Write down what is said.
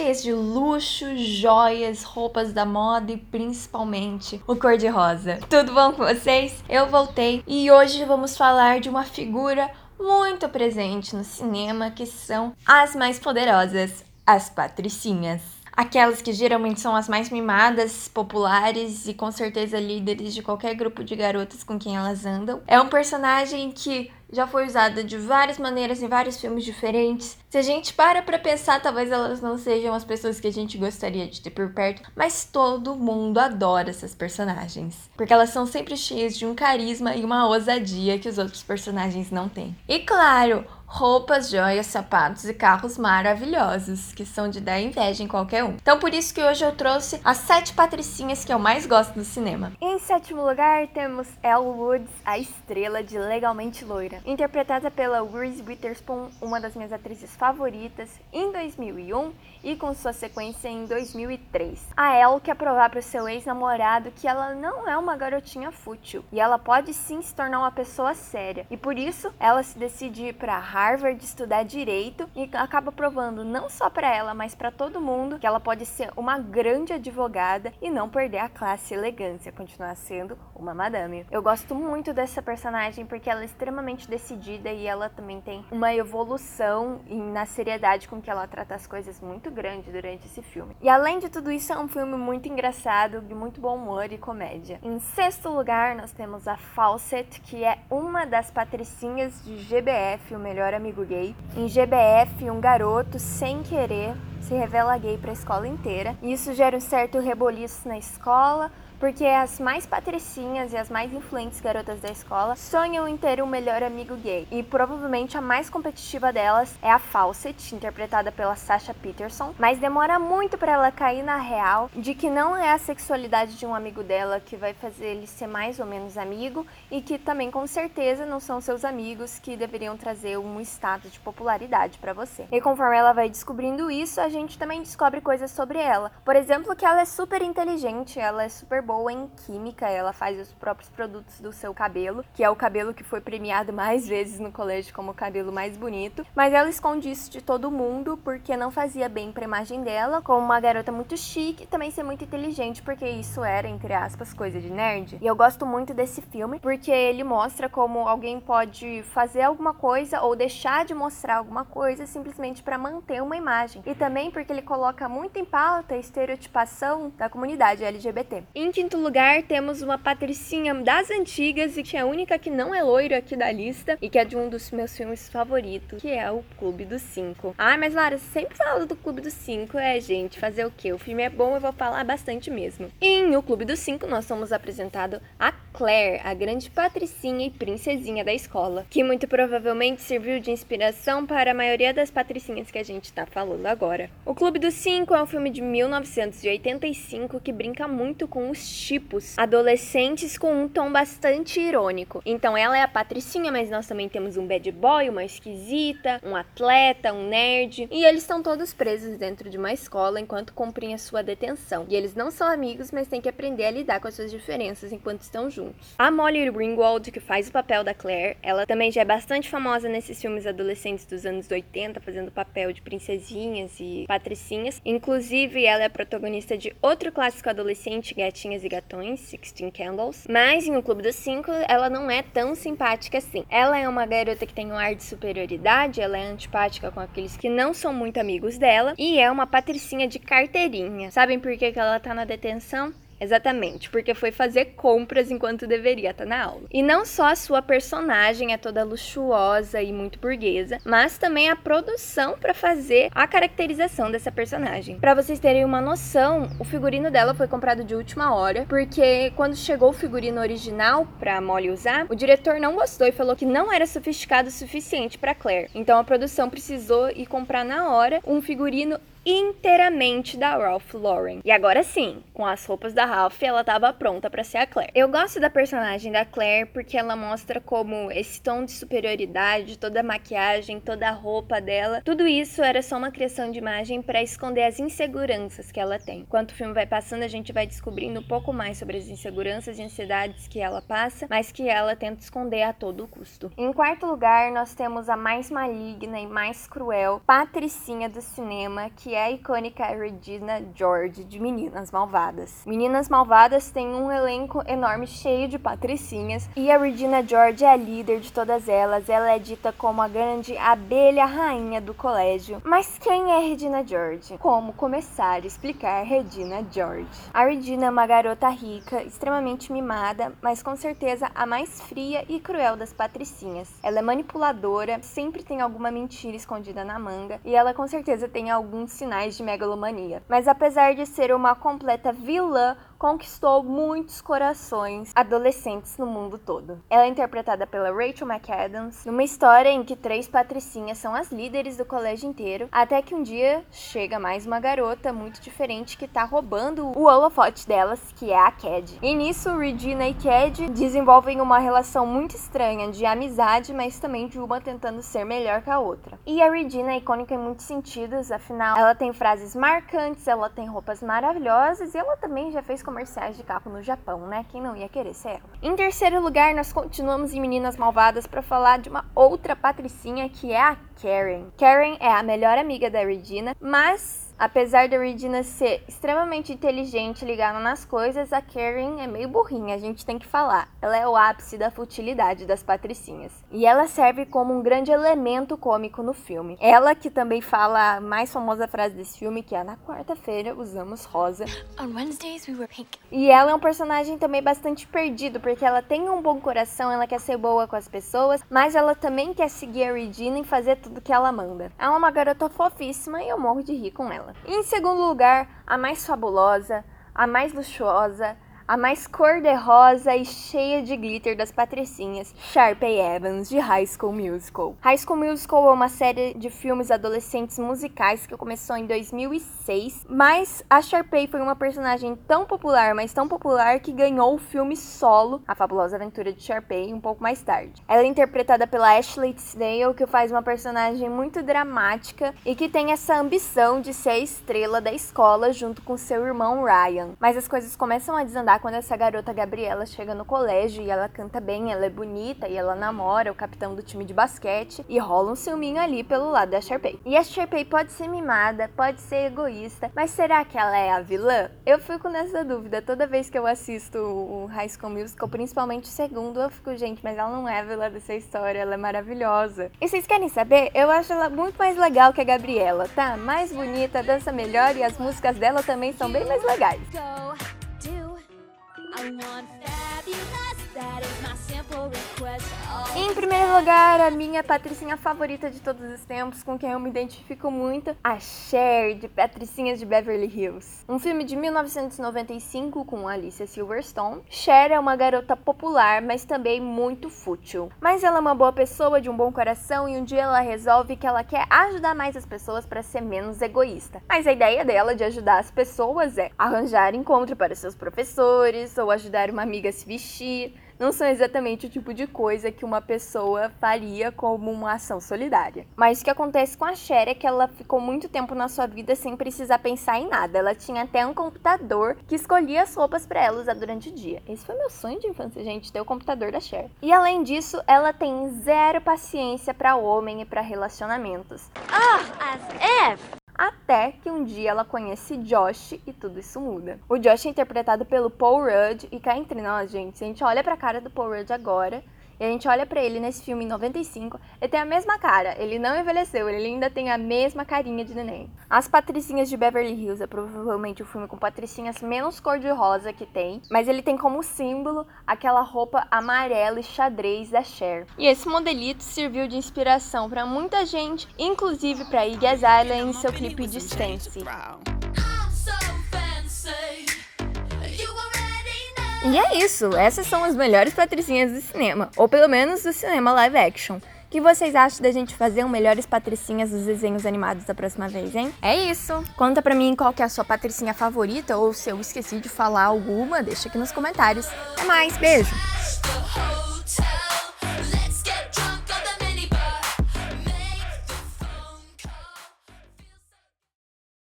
cheias de luxo, joias, roupas da moda e principalmente o cor-de-rosa. Tudo bom com vocês? Eu voltei e hoje vamos falar de uma figura muito presente no cinema que são as mais poderosas, as patricinhas aquelas que geralmente são as mais mimadas, populares e com certeza líderes de qualquer grupo de garotas com quem elas andam. É um personagem que já foi usada de várias maneiras em vários filmes diferentes. Se a gente para pra pensar, talvez elas não sejam as pessoas que a gente gostaria de ter por perto, mas todo mundo adora essas personagens, porque elas são sempre cheias de um carisma e uma ousadia que os outros personagens não têm. E claro, roupas, joias, sapatos e carros maravilhosos, que são de dar inveja em qualquer um. Então por isso que hoje eu trouxe as sete patricinhas que eu mais gosto do cinema. Em sétimo lugar temos Elle Woods, a estrela de Legalmente Loira, interpretada pela Reese Witherspoon, uma das minhas atrizes favoritas, em 2001 e com sua sequência em 2003. A Elle quer provar para seu ex-namorado que ela não é uma garotinha fútil e ela pode sim se tornar uma pessoa séria. E por isso ela se decide ir para Harvard estudar direito e acaba provando não só para ela, mas para todo mundo que ela pode ser uma grande advogada e não perder a classe e elegância, continuar sendo uma madame. Eu gosto muito dessa personagem porque ela é extremamente decidida e ela também tem uma evolução na seriedade com que ela trata as coisas muito grande durante esse filme. E além de tudo isso, é um filme muito engraçado, de muito bom humor e comédia. Em sexto lugar, nós temos a Fawcett, que é uma das patricinhas de GBF, o melhor melhor amigo gay. Em GBF, um garoto, sem querer, se revela gay para a escola inteira. Isso gera um certo reboliço na escola, porque as mais patricinhas e as mais influentes garotas da escola sonham em ter um melhor amigo gay. E provavelmente a mais competitiva delas é a Fawcett, interpretada pela Sasha Peterson, mas demora muito para ela cair na real de que não é a sexualidade de um amigo dela que vai fazer ele ser mais ou menos amigo e que também com certeza não são seus amigos que deveriam trazer um status de popularidade para você. E conforme ela vai descobrindo isso, a gente também descobre coisas sobre ela. Por exemplo, que ela é super inteligente, ela é super boa em química, ela faz os próprios produtos do seu cabelo, que é o cabelo que foi premiado mais vezes no colégio como o cabelo mais bonito, mas ela esconde isso de todo mundo porque não fazia bem pra imagem dela, como uma garota muito chique e também ser muito inteligente, porque isso era, entre aspas, coisa de nerd. E eu gosto muito desse filme porque ele mostra como alguém pode fazer alguma coisa ou deixar de mostrar alguma coisa simplesmente para manter uma imagem. E também porque ele coloca muito em pauta a estereotipação da comunidade LGBT. Em quinto lugar, temos uma patricinha das antigas e que é a única que não é loira aqui da lista e que é de um dos meus filmes favoritos, que é o Clube dos Cinco. Ah, mas Lara, sempre falo do Clube dos Cinco, é, gente, fazer o quê? O filme é bom, eu vou falar bastante mesmo. Em O Clube dos Cinco, nós somos apresentados a Claire, a grande patricinha e princesinha da escola, que muito provavelmente serviu de inspiração para a maioria das patricinhas que a gente tá falando agora. O Clube dos Cinco é um filme de 1985 que brinca muito com os tipos adolescentes com um tom bastante irônico. Então ela é a patricinha, mas nós também temos um bad boy, uma esquisita, um atleta, um nerd, e eles estão todos presos dentro de uma escola enquanto cumprem a sua detenção. E eles não são amigos, mas têm que aprender a lidar com as suas diferenças enquanto estão juntos. A Molly Ringwald, que faz o papel da Claire, ela também já é bastante famosa nesses filmes adolescentes dos anos 80, fazendo papel de princesinhas e patricinhas. Inclusive, ela é a protagonista de outro clássico adolescente, Gatinhas e Gatões, Sixteen Candles. Mas em O Clube dos Cinco, ela não é tão simpática assim. Ela é uma garota que tem um ar de superioridade, ela é antipática com aqueles que não são muito amigos dela, e é uma patricinha de carteirinha. Sabem por que, que ela tá na detenção? Exatamente, porque foi fazer compras enquanto deveria estar tá na aula. E não só a sua personagem é toda luxuosa e muito burguesa, mas também a produção para fazer a caracterização dessa personagem. Para vocês terem uma noção, o figurino dela foi comprado de última hora, porque quando chegou o figurino original para Molly usar, o diretor não gostou e falou que não era sofisticado o suficiente para Claire. Então a produção precisou ir comprar na hora um figurino inteiramente da Ralph Lauren. E agora sim, com as roupas da Ralph, ela estava pronta para ser a Claire. Eu gosto da personagem da Claire porque ela mostra como esse tom de superioridade, toda a maquiagem, toda a roupa dela, tudo isso era só uma criação de imagem para esconder as inseguranças que ela tem. Enquanto o filme vai passando, a gente vai descobrindo um pouco mais sobre as inseguranças e ansiedades que ela passa, mas que ela tenta esconder a todo custo. Em quarto lugar, nós temos a mais maligna e mais cruel Patricinha do cinema, que que é a icônica Regina George de Meninas Malvadas. Meninas Malvadas tem um elenco enorme cheio de patricinhas e a Regina George é a líder de todas elas. Ela é dita como a grande abelha rainha do colégio. Mas quem é Regina George? Como começar a explicar Regina George? A Regina é uma garota rica, extremamente mimada, mas com certeza a mais fria e cruel das patricinhas. Ela é manipuladora, sempre tem alguma mentira escondida na manga e ela com certeza tem alguns sinais de megalomania. Mas apesar de ser uma completa vilã, conquistou muitos corações adolescentes no mundo todo. Ela é interpretada pela Rachel McAdams, numa história em que três patricinhas são as líderes do colégio inteiro, até que um dia chega mais uma garota muito diferente que tá roubando o holofote delas, que é a Cad. E nisso, Regina e Cad desenvolvem uma relação muito estranha de amizade, mas também de uma tentando ser melhor que a outra. E a Regina é icônica em muitos sentidos, afinal, ela tem frases marcantes, ela tem roupas maravilhosas e ela também já fez comerciais de carro no Japão, né? Quem não ia querer ser ela? Em terceiro lugar, nós continuamos em Meninas Malvadas para falar de uma outra patricinha que é a Karen. Karen é a melhor amiga da Regina, mas Apesar da Regina ser extremamente inteligente, ligada nas coisas, a Karen é meio burrinha, a gente tem que falar. Ela é o ápice da futilidade das patricinhas. E ela serve como um grande elemento cômico no filme. Ela que também fala a mais famosa frase desse filme, que é na quarta-feira usamos rosa. On Wednesdays we were pink. E ela é um personagem também bastante perdido, porque ela tem um bom coração, ela quer ser boa com as pessoas, mas ela também quer seguir a Regina e fazer tudo que ela manda. Ela é uma garota fofíssima e eu morro de rir com ela. Em segundo lugar, a mais fabulosa, a mais luxuosa, a mais cor-de-rosa e cheia de glitter das patricinhas, Sharpay Evans, de High School Musical. High School Musical é uma série de filmes adolescentes musicais que começou em 2006, mas a Sharpay foi uma personagem tão popular, mas tão popular, que ganhou o filme solo, A Fabulosa Aventura de Sharpay, um pouco mais tarde. Ela é interpretada pela Ashley Tisdale, que faz uma personagem muito dramática e que tem essa ambição de ser a estrela da escola junto com seu irmão Ryan. Mas as coisas começam a desandar quando essa garota Gabriela chega no colégio e ela canta bem, ela é bonita e ela namora o capitão do time de basquete e rola um ciúminho ali pelo lado da Sharpay. E a Sharpay pode ser mimada, pode ser egoísta, mas será que ela é a vilã? Eu fico nessa dúvida toda vez que eu assisto o High School Musical, principalmente o segundo, eu fico, gente, mas ela não é a vilã dessa história, ela é maravilhosa. E vocês querem saber? Eu acho ela muito mais legal que a Gabriela, tá? Mais bonita, dança melhor e as músicas dela também são bem mais legais. everyone fabulous. Em primeiro lugar, a minha patricinha favorita de todos os tempos, com quem eu me identifico muito, a Cher, de Patricinhas de Beverly Hills. Um filme de 1995 com Alicia Silverstone. Cher é uma garota popular, mas também muito fútil. Mas ela é uma boa pessoa, de um bom coração, e um dia ela resolve que ela quer ajudar mais as pessoas para ser menos egoísta. Mas a ideia dela de ajudar as pessoas é arranjar encontro para seus professores ou ajudar uma amiga a se vestir não são exatamente o tipo de coisa que uma pessoa faria como uma ação solidária. Mas o que acontece com a Cher é que ela ficou muito tempo na sua vida sem precisar pensar em nada. Ela tinha até um computador que escolhia as roupas para ela usar durante o dia. Esse foi meu sonho de infância, gente, ter o computador da Cher. E além disso, ela tem zero paciência para homem e para relacionamentos. Ah, as if! Até que um dia ela conhece Josh e tudo isso muda. O Josh é interpretado pelo Paul Rudd e cá entre nós, gente, se a gente olha pra cara do Paul Rudd agora, e a gente olha para ele nesse filme em 95, ele tem a mesma cara, ele não envelheceu, ele ainda tem a mesma carinha de neném. As Patricinhas de Beverly Hills é provavelmente o filme com patricinhas menos cor-de-rosa que tem, mas ele tem como símbolo aquela roupa amarela e xadrez da Cher. E esse modelito serviu de inspiração para muita gente, inclusive para Iggy Azalea em seu clipe Distance. E é isso, essas são as melhores patricinhas do cinema, ou pelo menos do cinema live action. O que vocês acham da gente fazer um melhores patricinhas dos desenhos animados da próxima vez, hein? É isso. Conta pra mim qual que é a sua patricinha favorita ou se eu esqueci de falar alguma, deixa aqui nos comentários. Até mais, beijo.